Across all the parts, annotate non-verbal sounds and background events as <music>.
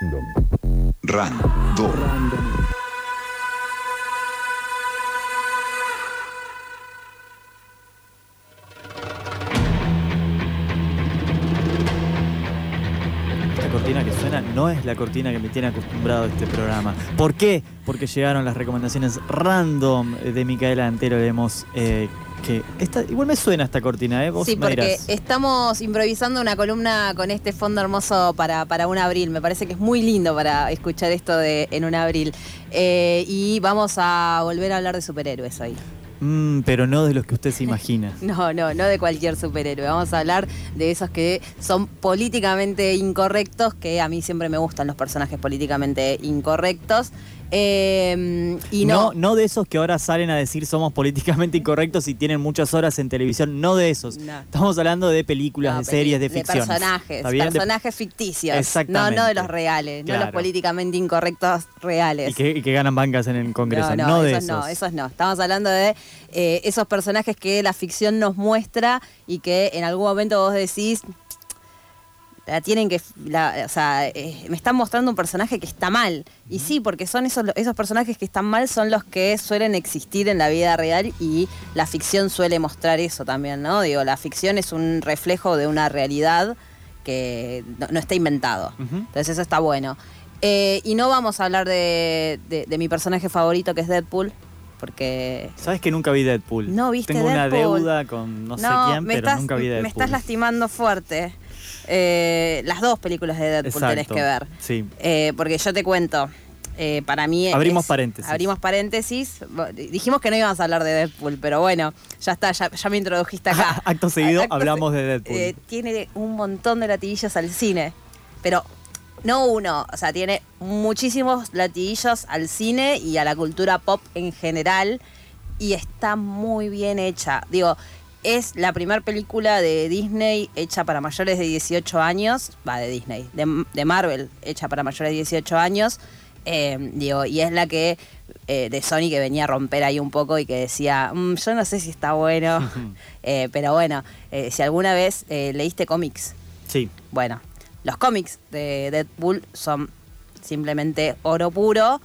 Random. Esta cortina que suena no es la cortina que me tiene acostumbrado a este programa. ¿Por qué? Porque llegaron las recomendaciones random de Micaela Antero. Leemos eh, que esta, igual me suena esta cortina, ¿eh? Vos Sí, me porque dirás. estamos improvisando una columna con este fondo hermoso para, para un abril. Me parece que es muy lindo para escuchar esto de en un abril. Eh, y vamos a volver a hablar de superhéroes hoy. Mm, pero no de los que usted se imagina. <laughs> No, no, no de cualquier superhéroe. Vamos a hablar de esos que son políticamente incorrectos, que a mí siempre me gustan los personajes políticamente incorrectos. Eh, y no, no, no de esos que ahora salen a decir somos políticamente incorrectos y tienen muchas horas en televisión. No de esos. No. Estamos hablando de películas, No, de series, de ficción. personajes. De- personajes ficticios. Exactamente. No, no de los reales, no Claro. los políticamente incorrectos reales. y, que, y que ganan bancas en el Congreso. No, de esos. no, esos no. Estamos hablando de eh, esos personajes que la ficción nos muestra y que en algún momento vos decís, la tienen que, la- o sea, eh, me están mostrando un personaje que está mal. Y sí, porque son esos, esos personajes que están mal son los que suelen existir en la vida real y la ficción suele mostrar eso también, ¿no? Digo, la ficción es un reflejo de una realidad que no, no está inventado. Entonces eso está bueno. Eh, y no vamos a hablar de, de- de mi personaje favorito que es Deadpool, porque... ¿Sabes que nunca vi Deadpool? No viste Tengo una Deadpool. deuda con no, sé quién, pero estás, nunca vi Deadpool. Me estás lastimando fuerte. Eh, las dos películas de Deadpool tenés Exacto. que ver. Sí. Eh, porque yo te cuento, eh, para mí... Abrimos es- paréntesis. Abrimos paréntesis. Dijimos que no íbamos a hablar de Deadpool, pero bueno, ya está, ya, ya me introdujiste acá. <laughs> Acto seguido Acto hablamos se- de Deadpool. eh, tiene un montón de latiguillos al cine, pero no uno, o sea, tiene muchísimos latiguillos al cine y a la cultura pop en general y está muy bien hecha. Digo, es la primera película de Disney hecha para mayores de 18 años, va de Disney, de, de Marvel hecha para mayores de 18 años. eh, digo, y es la que eh, de Sony que venía a romper ahí un poco y que decía, "Mm, yo no sé si está bueno, <laughs> Eh, pero bueno, si alguna vez leíste cómics, Sí. bueno, los cómics de Deadpool son simplemente oro puro.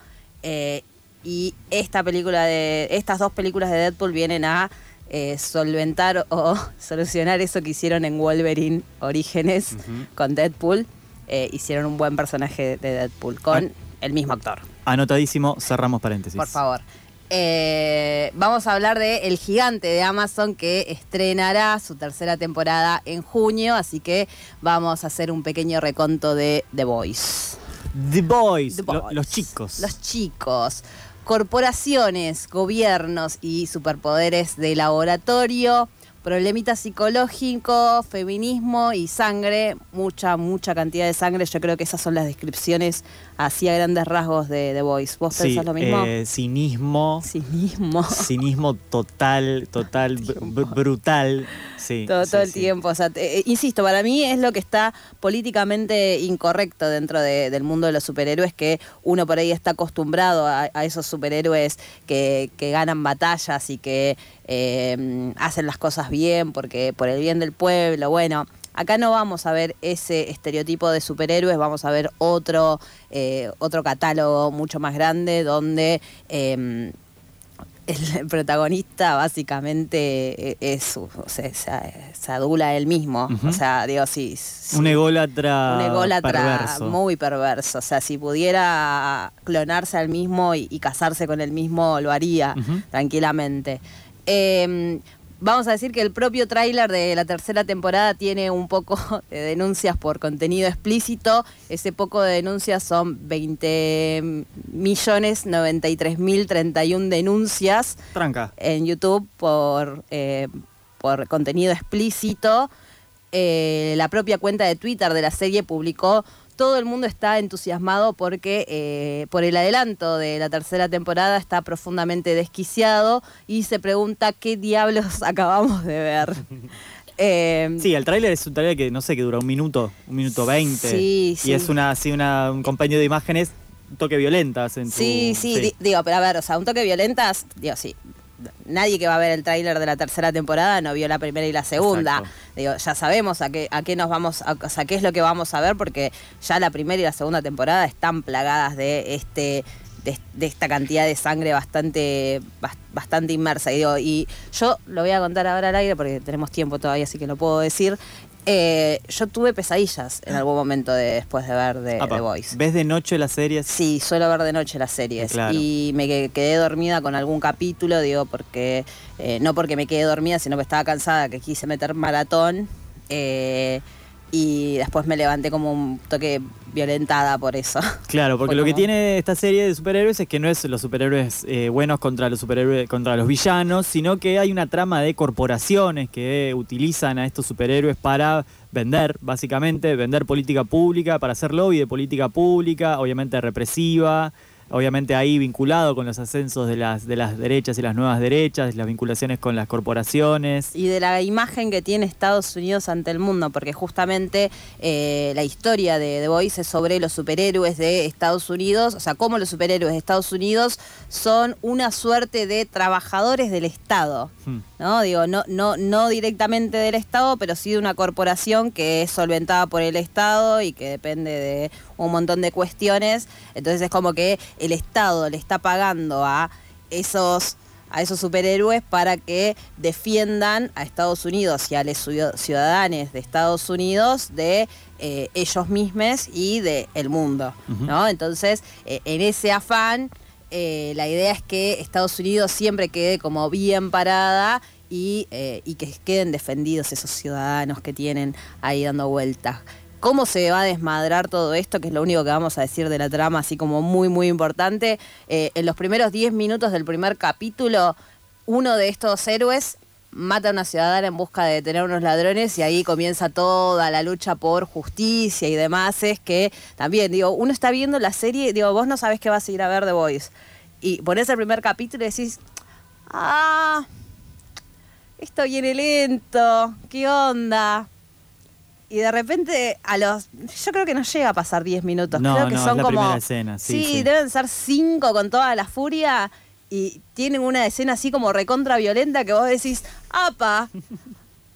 y esta película de. Estas dos películas de Deadpool vienen a eh, solventar o <laughs> solucionar eso que hicieron en Wolverine Orígenes con Deadpool. Eh, hicieron un buen personaje de Deadpool con Ah. el mismo actor. Anotadísimo, cerramos paréntesis. Por favor. Eh, vamos a hablar de El Gigante de Amazon que estrenará su tercera temporada en junio, así que vamos a hacer un pequeño reconto de The Voice. The Boys, The lo- Boys. los chicos. Los chicos. Corporaciones, gobiernos y superpoderes de laboratorio, problemitas psicológicos, feminismo y sangre, mucha, mucha cantidad de sangre. Yo creo que esas son las descripciones así a grandes rasgos de The Voice. ¿Vos Sí, pensás lo mismo? eh, cinismo. Cinismo. <laughs> Cinismo total, total, br- br- brutal. Sí, Todo, sí, todo el sí. tiempo. O sea, te- eh, insisto, para mí es lo que está políticamente incorrecto dentro de- del mundo de los superhéroes, que uno por ahí está acostumbrado a, a esos superhéroes que, que ganan batallas y que eh, hacen las cosas bien porque por el bien del pueblo. Bueno, acá no vamos a ver ese estereotipo de superhéroes, vamos a ver otro, eh, otro catálogo mucho más grande donde... eh, el <laughs> protagonista básicamente es, o sea, se, se adula él mismo. O sea, digo, sí. sí, Un ególatra, un ególatra perverso. muy perverso. O sea, si pudiera clonarse al mismo y, y casarse con el mismo, lo haría tranquilamente. Eh, vamos a decir que el propio tráiler de la tercera temporada tiene un poco <laughs> de denuncias por contenido explícito. Ese poco de denuncias son 20 millones 93 mil 31 denuncias Tranca. en YouTube por, eh, por contenido explícito. Eh, la propia cuenta de Twitter de la serie publicó, todo el mundo está entusiasmado porque eh, por el adelanto de la tercera temporada está profundamente desquiciado y se pregunta qué diablos <laughs> acabamos de ver. <laughs> Eh, Sí, el tráiler es un tráiler que no sé, que dura un minuto, un minuto veinte. Sí, Y sí. es una, así una, un compendio de imágenes, un toque violentas en tu- Sí, sí, di- digo, pero a ver, o sea, un toque violentas, digo, sí. Nadie que va a ver el tráiler de la tercera temporada no vio la primera y la segunda. Exacto. Digo, ya sabemos a qué, a qué nos vamos, a, o sea, qué es lo que vamos a ver, porque ya la primera y la segunda temporada están plagadas de este. De, de esta cantidad de sangre bastante bas- bastante inmersa y, digo, y yo lo voy a contar ahora al aire porque tenemos tiempo todavía así que lo puedo decir Eh, yo tuve pesadillas en algún momento de- después de ver The, Apa, The Voice ¿Ves de noche las series? Sí, suelo ver de noche las series. Claro. Y me que- quedé dormida con algún capítulo, digo, porque. eh, no porque me quedé dormida, sino que estaba cansada, que quise meter maratón. eh, y después me levanté como un toque violentada por eso. <laughs> Claro, porque lo que tiene esta serie de superhéroes es que no es los superhéroes eh, buenos contra los superhéroes contra los villanos, sino que hay una trama de corporaciones que utilizan a estos superhéroes para vender, básicamente, vender política pública, para hacer lobby de política pública, obviamente represiva, obviamente ahí vinculado con los ascensos de las de las derechas y las nuevas derechas, las vinculaciones con las corporaciones. Y de la imagen que tiene Estados Unidos ante el mundo, porque justamente eh, la historia de The Voice es sobre los superhéroes de Estados Unidos, o sea, cómo los superhéroes de Estados Unidos son una suerte de trabajadores del Estado. Hmm. ¿no? Digo, no, no, no directamente del Estado, pero sí de una corporación que es solventada por el Estado y que depende de un montón de cuestiones. Entonces es como que el Estado le está pagando a esos a esos superhéroes para que defiendan a Estados Unidos y a los ciu- ciudadanos de Estados Unidos de eh, ellos mismos y del el mundo. ¿no? Entonces, eh, en ese afán, eh, la idea es que Estados Unidos siempre quede como bien parada y, y que queden defendidos esos ciudadanos que tienen ahí dando vueltas. ¿Cómo se va a desmadrar todo esto? Que es lo único que vamos a decir de la trama, así como muy, muy importante. Eh, en los primeros 10 minutos del primer capítulo, uno de estos héroes mata a una ciudadana en busca de detener a unos ladrones y ahí comienza toda la lucha por justicia y demás. Es que también, digo, uno está viendo la serie, digo, vos no sabés qué vas a ir a ver The Voice. Y ponés el primer capítulo y decís, ah, esto viene lento, ¿qué onda? Y de repente a los. Yo creo que no llega a pasar 10 minutos. No, creo que no, son es la como. primera escena, sí, sí. deben ser 5 con toda la furia. Y tienen una escena así como recontra violenta que vos decís, ¡apa!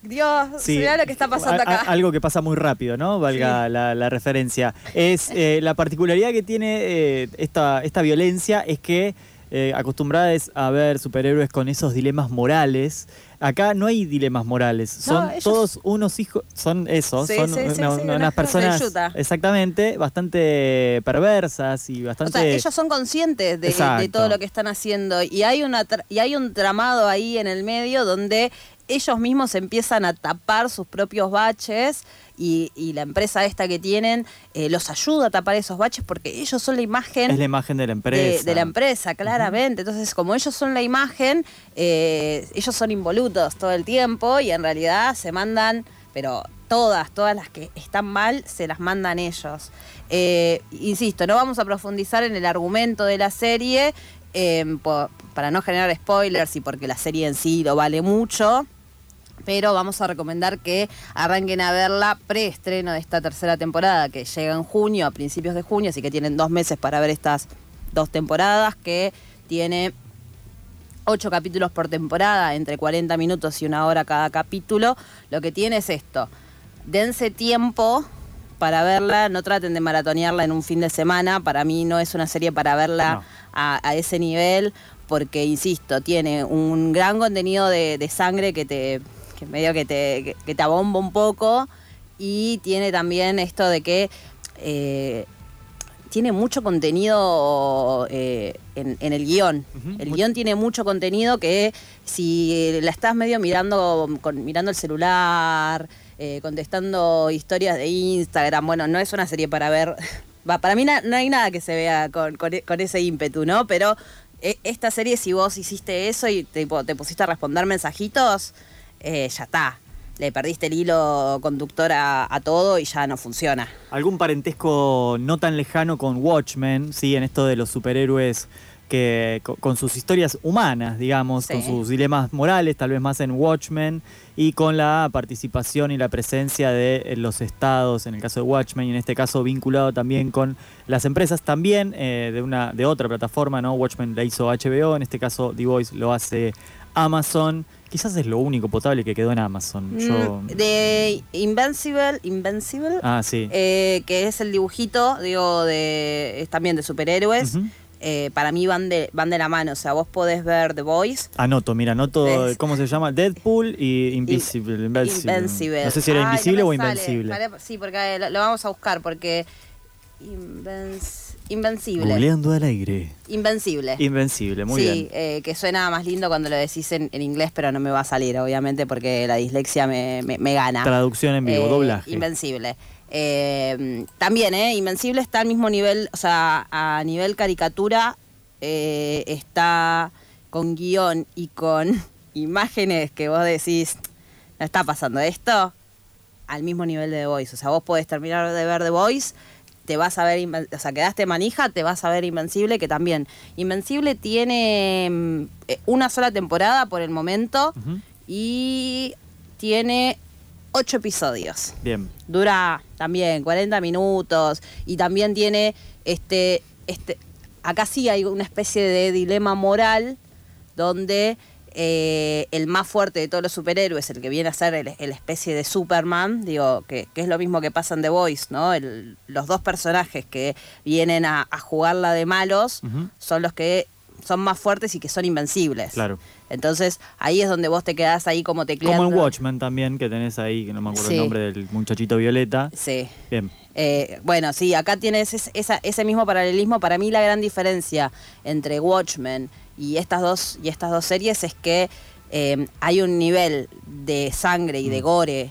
Dios, Sí, mirá lo que está pasando a- a- acá. algo que pasa muy rápido, ¿no? Valga la, la referencia. Es eh, la particularidad que tiene eh, esta, esta violencia es que eh, acostumbradas a ver superhéroes con esos dilemas morales. Acá no hay dilemas morales, son ellos- todos unos hijos, son esos, Sí, son sí, sí, una- sí, unas unas personas exactamente bastante perversas y O bastante sea, ellos son conscientes de, todo lo que están haciendo y hay una y hay un tramado ahí en el medio donde ellos mismos empiezan a tapar sus propios baches y, y la empresa esta que tienen eh, los ayuda a tapar esos baches porque ellos son la imagen es la imagen de la empresa. de la empresa, claramente. Entonces, como ellos son la imagen, eh, ellos son involutos todo el tiempo y en realidad se mandan, pero todas, todas las que están mal, se las mandan ellos. Eh, insisto, no vamos a profundizar en el argumento de la serie para no generar spoilers y porque la serie en sí lo vale mucho. Pero vamos a recomendar que arranquen a verla preestreno de esta tercera temporada, que llega en junio, a principios de junio, así que tienen dos meses para ver estas dos temporadas, que tiene ocho capítulos por temporada, entre 40 minutos y una hora cada capítulo. Lo que tiene es esto, dense tiempo para verla, no traten de maratonearla en un fin de semana, para mí no es una serie para verla No. a, a ese nivel, porque, insisto, tiene un gran contenido de, de sangre que te que medio que te, que, que te abomba un poco y tiene también esto de que eh, tiene mucho contenido eh, en, en el guion. El guion tiene mucho contenido que si la estás medio mirando, con, mirando el celular, eh, contestando historias de Instagram, bueno, no es una serie para ver. <laughs> Va, para mí na- no hay nada que se vea con, con e- con ese ímpetu, ¿no? Pero esta serie, si vos hiciste eso y tipo, te pusiste a responder mensajitos, eh, ya está. Le perdiste el hilo conductor a, a todo y ya no funciona. algún parentesco no tan lejano con Watchmen, sí, en esto de los superhéroes que co- con, sus historias humanas, digamos, Sí. con sus dilemas morales, tal vez más en Watchmen, y con la participación y la presencia de eh, los estados, en el caso de Watchmen, y en este caso vinculado también con las empresas, también eh, de una de otra plataforma, ¿no? Watchmen la hizo HBO, en este caso The Voice lo hace Amazon. Quizás es lo único potable que quedó en Amazon. Yo... Mm, de Invincible, Invincible, Ah, sí. eh, que es el dibujito, digo, de es también de superhéroes. Eh, para mí van de, van de la mano. O sea, vos podés ver The Voice. Anoto, mira, anoto, ¿Ves? ¿cómo se llama? Deadpool y Invisible. Invincible. Invencible. No sé si era Ay, invisible no o sale. invencible. Sí, porque lo, lo vamos a buscar porque... Invenc- Invencible. Googleando al aire. Invencible. Invencible, muy sí, bien. eh, que suena más lindo cuando lo decís en, en inglés, pero no me va a salir, obviamente, porque la dislexia me, me- me gana. Traducción en vivo, Eh, doblaje. Invencible. Eh, también, ¿eh? Invencible está al mismo nivel, o sea, a nivel caricatura, eh, está con guion y con <laughs> imágenes que vos decís, no está pasando esto, al mismo nivel de The Voice. O sea, vos podés terminar de ver The Voice, te vas a ver, o sea, quedaste manija, te vas a ver Invencible, que también. Invencible tiene mm, eh, una sola temporada por el momento y tiene ocho episodios. Bien. Dura también 40 minutos y también tiene este, este, acá sí hay una especie de dilema moral donde eh, el más fuerte de todos los superhéroes, el que viene a ser el, el especie de Superman, digo, que, que es lo mismo que pasa en The Voice, ¿no? El- los dos personajes que vienen a, a jugarla de malos son los que son más fuertes y que son invencibles. Claro. Entonces ahí es donde vos te quedás ahí como tecleando. Como en Watchmen también, que tenés ahí, que no me acuerdo Sí. el nombre del muchachito violeta. Sí. Bien. Eh, bueno, sí, acá tienes esa- ese mismo paralelismo. Para mí la gran diferencia entre Watchmen y estas dos, y estas dos series es que eh, hay un nivel de sangre y de Mm. gore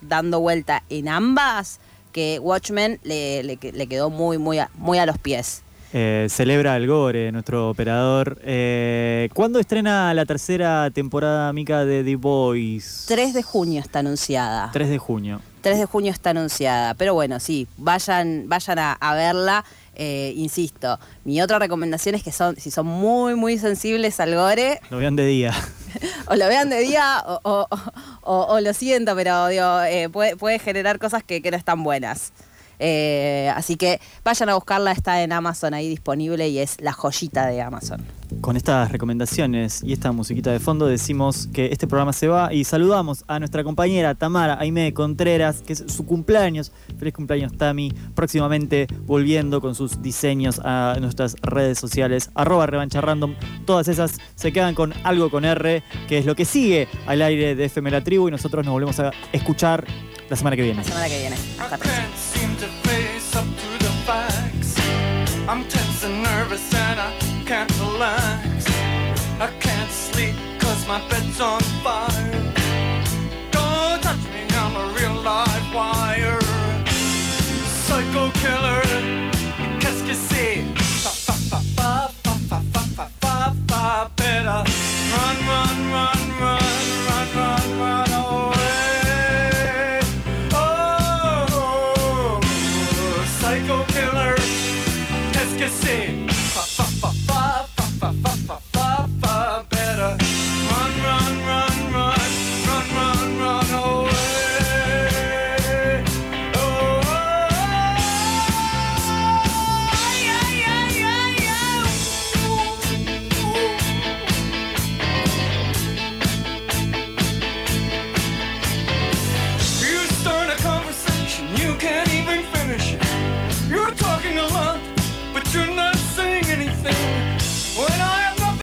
dando vuelta en ambas que Watchmen le, le que- le quedó muy, muy a, muy a los pies. Eh, celebra el gore, nuestro operador. Eh, ¿Cuándo estrena la tercera temporada, Mica, de The Boys? 3 de junio está anunciada. 3 de junio. 3 de junio está anunciada. Pero bueno, sí, vayan, vayan a, a verla. Eh, insisto, mi otra recomendación es que son, si son muy, muy sensibles al gore, <laughs> Lo vean de día. <laughs> o lo vean de día o, o- o- o lo siento, pero digo, eh, puede, puede generar cosas que, que no están buenas. Eh, así que vayan a buscarla, está en Amazon ahí disponible y es la joyita de Amazon. Con estas recomendaciones y esta musiquita de fondo decimos que este programa se va y saludamos a nuestra compañera Tamara Aime Contreras, que es su cumpleaños. Feliz cumpleaños Tami. Próximamente volviendo con sus diseños a nuestras redes sociales, arroba revancha random. Todas esas se quedan con algo con R, que es lo que sigue al aire de FM La Tribu y nosotros nos volvemos a escuchar la semana que viene. La semana que viene. Hasta. nervous and I can't relax. I can't sleep cause my bed's on fire. Don't touch me, I'm a real live wire. Psycho killer, qu'est-ce que c'est? Fa fa fa fa fa fa fa fa fa better run run run.